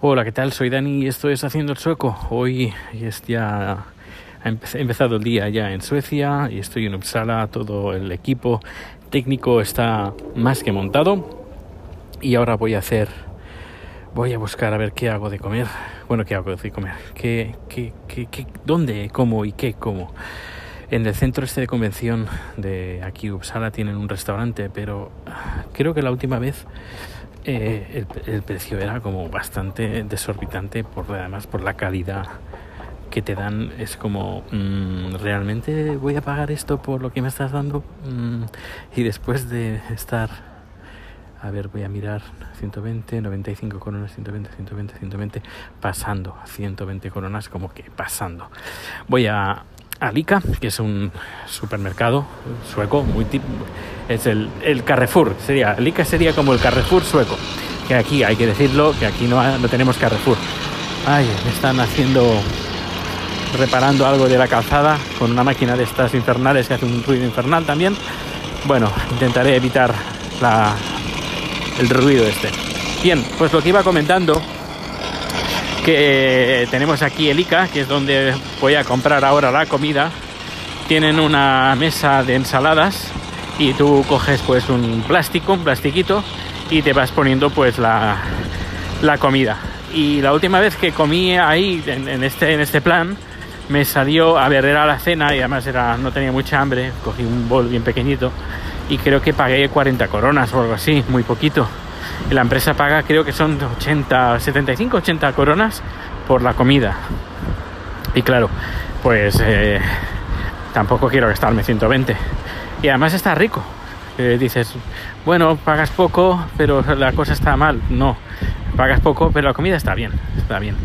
Hola, ¿qué tal? Soy Dani y esto es Haciendo el Sueco. Hoy es ya ha empezado el día ya en Suecia y estoy en Uppsala. Todo el equipo técnico está más que montado y ahora voy a hacer, voy a buscar a ver qué hago de comer. Bueno, qué hago de comer, qué, qué, qué, qué dónde como y qué como. En el centro este de convención de aquí Uppsala tienen un restaurante, pero creo que la última vez eh, el, precio era como bastante desorbitante, por además por la calidad que te dan. Es como, mmm, ¿realmente voy a pagar esto por lo que me estás dando? Mm, y después de estar, a ver, voy a mirar 120, 95 coronas, 120, 120, 120, pasando, 120 coronas, como que pasando. Voy a Alika, que es un supermercado sueco, muy es el, el, Carrefour, sería, Alika sería como el Carrefour sueco, que aquí hay que decirlo, que aquí no, no tenemos Carrefour. Ay, me están haciendo, reparando algo de la calzada con una máquina de estas infernales que hace un ruido infernal también. Bueno, intentaré evitar la, el ruido este. Bien, pues lo que iba comentando que tenemos aquí el ICA, que es donde voy a comprar ahora la comida. Tienen una mesa de ensaladas y tú coges pues un plástico, un plastiquito y te vas poniendo pues la, la comida. Y la última vez que comí ahí en, en, este, en este plan me salió, a ver, era la cena y además era, no tenía mucha hambre, cogí un bol bien pequeñito y creo que pagué 40 coronas o algo así, muy poquito la empresa paga creo que son 80, 75, 80 coronas por la comida. Y claro, pues eh, tampoco quiero gastarme 120. Y además está rico. Eh, dices, bueno, pagas poco, pero la cosa está mal. No, pagas poco, pero la comida está bien, está bien.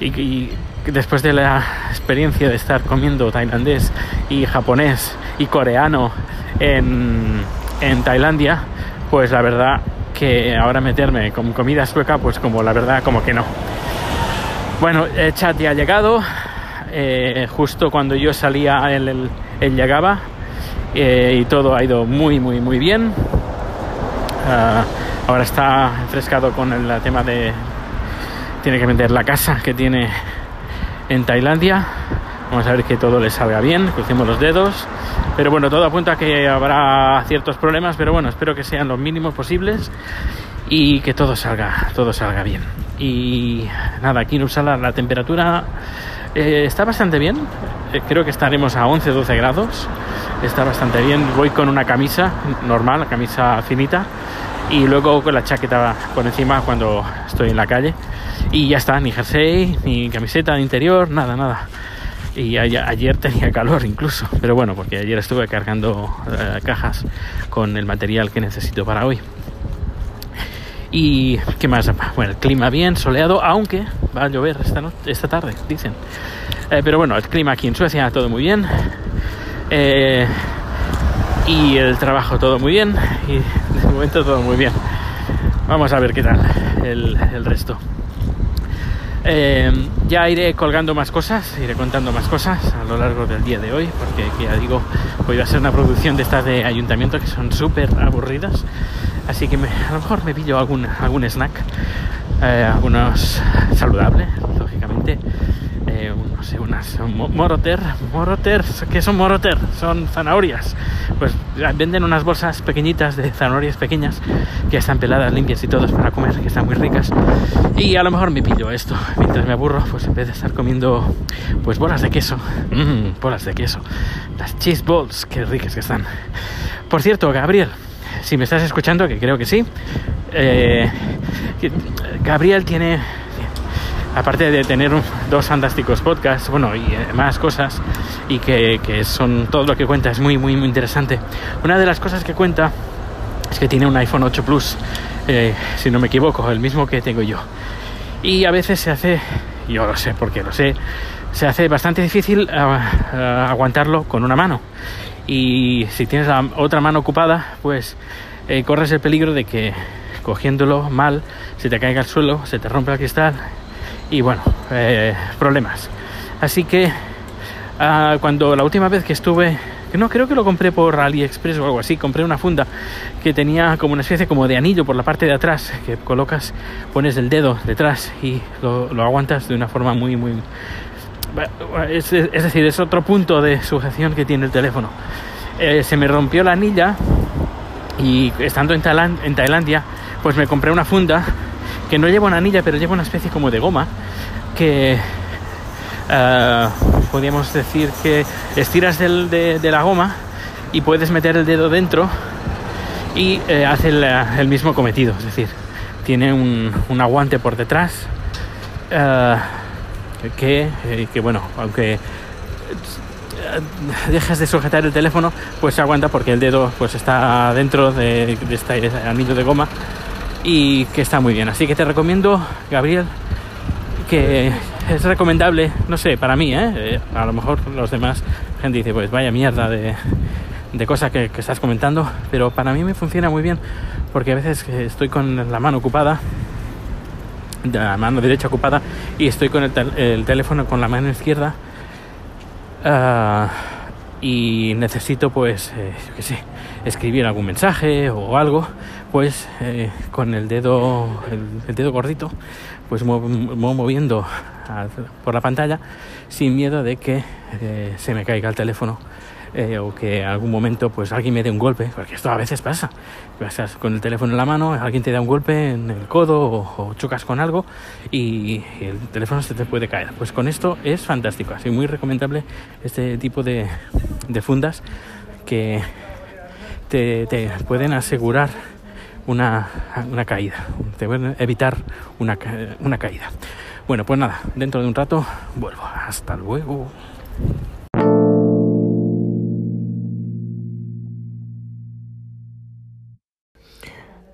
Y, y después de la experiencia de estar comiendo tailandés y japonés y coreano en, en Tailandia, pues la verdad que ahora meterme con comida sueca, pues como la verdad, como que no. Bueno, el chat ya ha llegado. Eh, justo cuando yo salía, él, él, él llegaba. Eh, y todo ha ido muy, muy, muy bien. Uh, ahora está enfrescado con el tema de. Tiene que vender la casa que tiene en Tailandia. Vamos a ver que todo le salga bien, crucemos los dedos. Pero bueno, todo apunta a que habrá ciertos problemas, pero bueno, espero que sean los mínimos posibles y que todo salga, todo salga bien. Y nada, aquí en Uppsala la temperatura eh, está bastante bien. Eh, creo que estaremos a 11-12 grados. Está bastante bien. Voy con una camisa normal, camisa finita, y luego con la chaqueta por encima cuando estoy en la calle. Y ya está, ni jersey, ni camiseta de interior, nada, nada y ayer tenía calor incluso, pero bueno, porque ayer estuve cargando uh, cajas con el material que necesito para hoy. Y qué más, bueno, el clima bien, soleado, aunque va a llover esta, noche, esta tarde, dicen. Eh, pero bueno, el clima aquí en Suecia todo muy bien. Eh, y el trabajo todo muy bien. Y de momento todo muy bien. Vamos a ver qué tal el resto. Eh, ya iré colgando más cosas, iré contando más cosas a lo largo del día de hoy, porque ya digo, hoy a ser una producción de estas de ayuntamiento que son súper aburridas, así que a lo mejor me pillo algún, algún snack, eh, algunos saludables, lógicamente, no unas moroter, moroter, ¿qué son moroter? Son zanahorias, pues venden unas bolsas pequeñitas de zanahorias pequeñas que están peladas, limpias y todas para comer, que están muy ricas. Y a lo mejor me pillo esto. Mientras me aburro, pues en vez de estar comiendo pues bolas de queso, mmm, bolas de queso, las cheese balls, qué ricas que están. Por cierto, Gabriel, si me estás escuchando, que creo que sí, eh, Gabriel tiene aparte de tener dos fantásticos podcasts, bueno, y eh, más cosas, y que, son todo lo que cuenta es muy, muy, interesante. Una de las cosas que cuenta es que tiene un iPhone 8 Plus, eh, si no me equivoco, el mismo que tengo yo. Y a veces se hace, yo lo sé porque lo sé, se hace bastante difícil uh, uh, aguantarlo con una mano. Y si tienes la otra mano ocupada, pues eh, corres el peligro de que cogiéndolo mal se te caiga al suelo, se te rompe el cristal y bueno, eh, problemas. Así que uh, cuando la última vez que estuve no creo que lo compré por AliExpress o algo así, compré una funda que tenía como una especie como de anillo por la parte de atrás, que colocas, pones el dedo detrás y lo, aguantas de una forma muy, muy... Es, es, decir, es otro punto de sujeción que tiene el teléfono. Eh, se me rompió la anilla y estando en Tailandia, pues me compré una funda que no lleva una anilla, pero lleva una especie como de goma que uh, podríamos decir que estiras de, la goma y puedes meter el dedo dentro y eh, hace el, mismo cometido, es decir, tiene un, un aguante por detrás uh, que, eh, que, bueno, aunque dejas de sujetar el teléfono, pues se aguanta porque el dedo pues está dentro de, de este anillo de goma y que está muy bien. Así que te recomiendo, Gabriel, que es recomendable, no sé, para mí, ¿eh? ¿eh? a lo mejor los demás, gente dice, pues vaya mierda de, de cosa que, estás comentando, pero para mí me funciona muy bien porque a veces estoy con la mano ocupada, la mano derecha ocupada y estoy con el, el teléfono con la mano izquierda. Uh, y necesito pues eh, yo escribir algún mensaje o algo pues eh, con el dedo el, el, dedo gordito pues muevo, moviendo a, por la pantalla sin miedo de que eh, se me caiga el teléfono eh, o que algún momento pues alguien me dé un golpe, porque esto a veces pasa. Estás con el teléfono en la mano, alguien te da un golpe en el codo o, o chocas con algo y, y, el teléfono se te puede caer. Pues con esto es fantástico, así muy recomendable este tipo de, de fundas que te, te, pueden asegurar una, una caída, evitar una, una caída. Bueno, pues nada, dentro de un rato vuelvo. Hasta luego.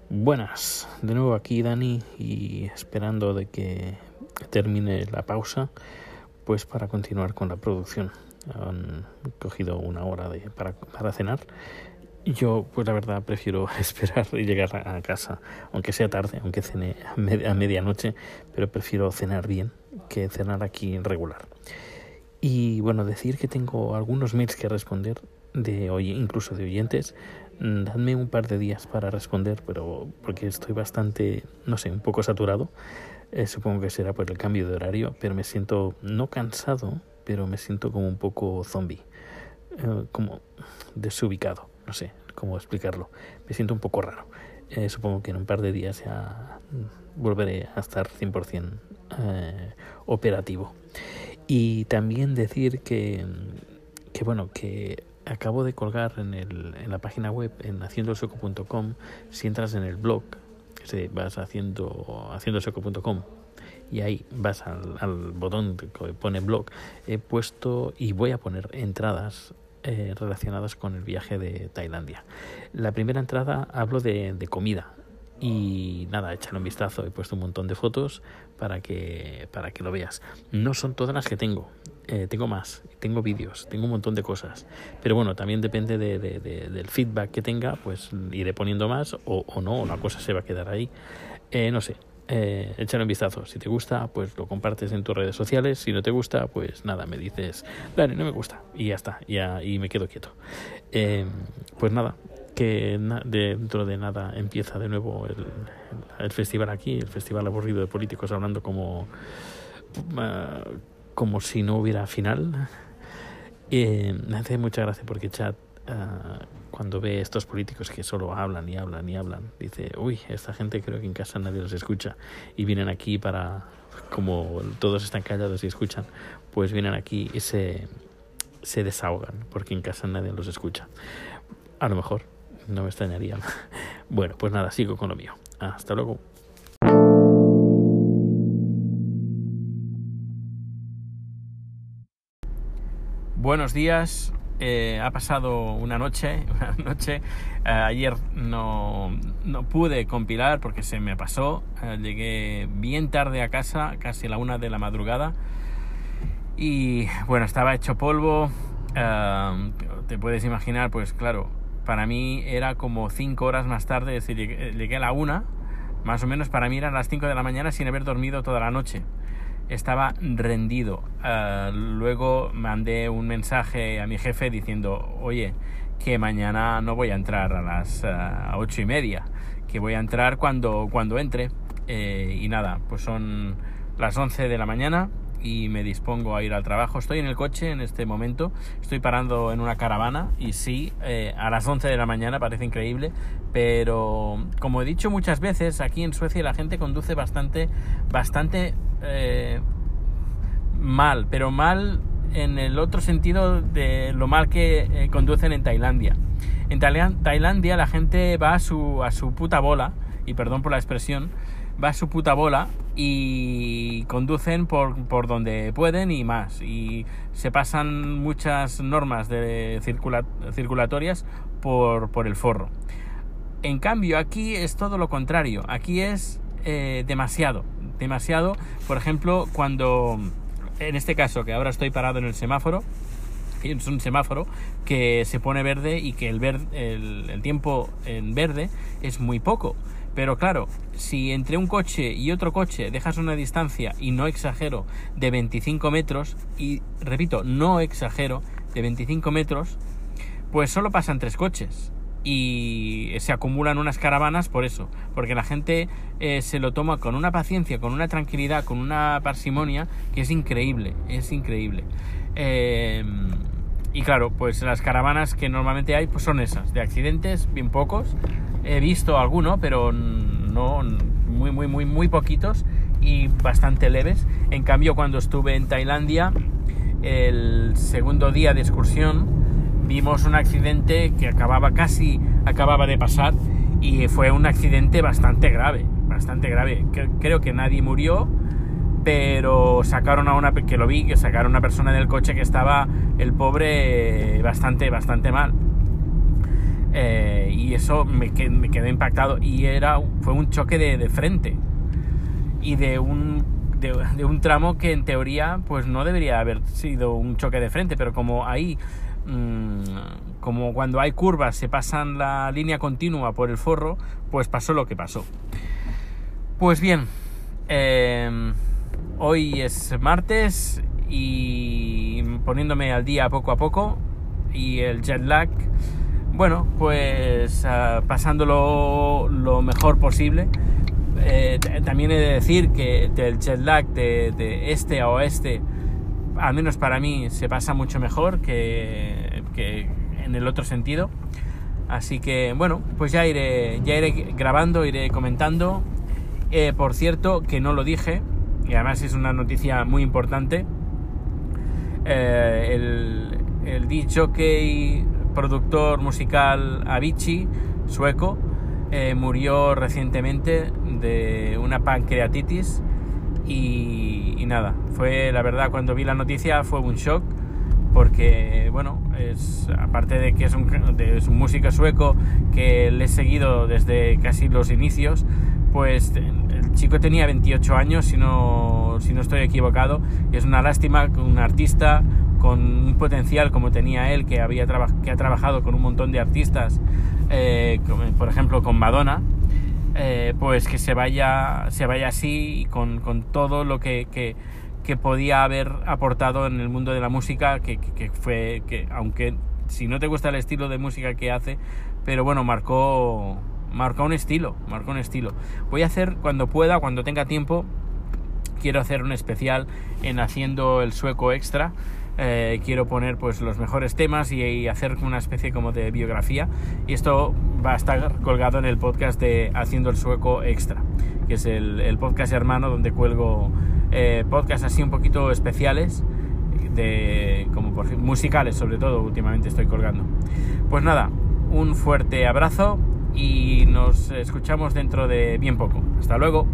Buenas, de nuevo aquí Dani y esperando de que termine la pausa, pues para continuar con la producción. Han cogido una hora de, para, para cenar. Yo, pues la verdad, prefiero esperar y llegar a casa, aunque sea tarde, aunque cene a, med a medianoche, pero prefiero cenar bien que cenar aquí regular. Y bueno, decir que tengo algunos mails que responder de hoy, incluso de oyentes, dadme un par de días para responder, pero porque estoy bastante, no sé, un poco saturado. Eh, supongo que será por el cambio de horario, pero me siento no cansado, pero me siento como un poco zombie, eh, como desubicado, no sé cómo explicarlo. Me siento un poco raro. Eh, supongo que en un par de días ya volveré a estar 100% eh, operativo. Y también decir que, que bueno, que acabo de colgar en, el, en la página web en haciendosoco.com si entras en el blog si vas haciendo haciendosoco.com y ahí vas al, al, botón que pone blog he puesto y voy a poner entradas eh, relacionadas con el viaje de Tailandia la primera entrada hablo de, comida y nada, échale un vistazo, he puesto un montón de fotos para que, para que lo veas. No son todas las que tengo, eh, tengo más, tengo vídeos, tengo un montón de cosas. Pero bueno, también depende de, de, de, del feedback que tenga, pues iré poniendo más o, o no, o la cosa se va a quedar ahí. Eh, no sé, eh, échale un vistazo. Si te gusta, pues lo compartes en tus redes sociales. Si no te gusta, pues nada, me dices, dale, no me gusta. Y ya está, ya, y me quedo quieto. Eh, pues nada, que dentro de nada empieza de nuevo el, el, festival aquí, el festival aburrido de políticos hablando como, uh, como si no hubiera final. Eh, me hace mucha gracia porque chat uh, cuando ve estos políticos que solo hablan y hablan y hablan, dice, uy, esta gente creo que en casa nadie los escucha y vienen aquí para, como todos están callados y escuchan, pues vienen aquí y se, se desahogan porque en casa nadie los escucha. A lo mejor, no me extrañaría. Bueno, pues nada, sigo con lo mío. Hasta luego. Buenos días. Eh, ha pasado una noche, una noche. Eh, ayer no, no, pude compilar porque se me pasó. Eh, llegué bien tarde a casa, casi a la una de la madrugada. Y bueno, estaba hecho polvo. te puedes imaginar, pues claro, para mí era como cinco horas más tarde, es decir, llegué, llegué, a la una, más o menos para mí eran las cinco de la mañana sin haber dormido toda la noche. Estaba rendido. Ah, luego mandé un mensaje a mi jefe diciendo, oye, que mañana no voy a entrar a las ah, ocho y media, que voy a entrar cuando, cuando entre. Eh, y nada, pues son las 11 de la mañana y me dispongo a ir al trabajo. Estoy en el coche en este momento, estoy parando en una caravana y sí, eh, a las 11 de la mañana parece increíble, pero como he dicho muchas veces, aquí en Suecia la gente conduce bastante, bastante eh, mal, pero mal en el otro sentido de lo mal que eh, conducen en Tailandia. En Tailandia la gente va a su, a su puta bola, y perdón por la expresión, va a su puta bola y conducen por, por donde pueden y más. Y se pasan muchas normas de circulatorias por, por, el forro. En cambio, aquí es todo lo contrario. Aquí es eh, demasiado. Demasiado. Por ejemplo, cuando en este caso, que ahora estoy parado en el semáforo, es un semáforo que se pone verde y que el, el, tiempo en verde es muy poco. Pero claro, si entre un coche y otro coche dejas una distancia, y no exagero, de 25 metros, y repito, no exagero, de 25 metros, pues solo pasan tres coches y se acumulan unas caravanas por eso, porque la gente eh, se lo toma con una paciencia, con una tranquilidad, con una parsimonia que es increíble, es increíble. Em, y claro, pues las caravanas que normalmente hay pues son esas, de accidentes, bien pocos. He visto alguno, pero no muy, muy, muy, muy poquitos y bastante leves. En cambio, cuando estuve en Tailandia, el segundo día de excursión, vimos un accidente que acababa casi, acababa de pasar y fue un accidente bastante grave, bastante grave. Creo que nadie murió, pero sacaron a una, que lo vi, que sacaron a una persona del coche que estaba el pobre bastante, bastante mal. Eh, y eso me, me, quedó impactado. Y era, fue un choque de, frente. Y de un, de, de un tramo que en teoría pues no debería haber sido un choque de frente, pero como ahí Mm, como cuando hay curvas se pasan la línea continua por el forro, pues pasó lo que pasó. Pues bien, em, hoy es martes y poniéndome al día poco a poco y el jet lag, bueno, pues uh, pasándolo lo mejor posible. Eh, también he de decir que del jet lag de, este a oeste al menos para mí, se pasa mucho mejor que, en el otro sentido. Así que bueno, pues ya iré, ya iré grabando, iré comentando. Eh, por cierto, que no lo dije, y además es una noticia muy importante. Eh, el, el DJ productor musical Avicii, sueco, eh, murió recientemente de una pancreatitis y, nada, fue la verdad cuando vi la noticia fue un shock porque bueno, es, aparte de que es un, de, músico sueco que le he seguido desde casi los inicios, pues el chico tenía 28 años, si no, si no estoy equivocado, y es una lástima que un artista con un potencial como tenía él, que, había que ha trabajado con un montón de artistas, eh, por ejemplo con Madonna, eh, pues que se vaya, se vaya así con, con todo lo que, que, que, podía haber aportado en el mundo de la música, que, que, fue, que aunque si no te gusta el estilo de música que hace, pero bueno, marcó, marcó un estilo, marcó un estilo. Voy a hacer cuando pueda, cuando tenga tiempo, quiero hacer un especial en haciendo el sueco extra eh, quiero poner pues los mejores temas y, hacer una especie como de biografía. Y esto va a estar colgado en el podcast de Haciendo el Sueco Extra que es el, podcast hermano donde cuelgo eh, podcasts así un poquito especiales de como por musicales sobre todo últimamente estoy colgando. Pues nada un fuerte abrazo y nos escuchamos dentro de bien poco. Hasta luego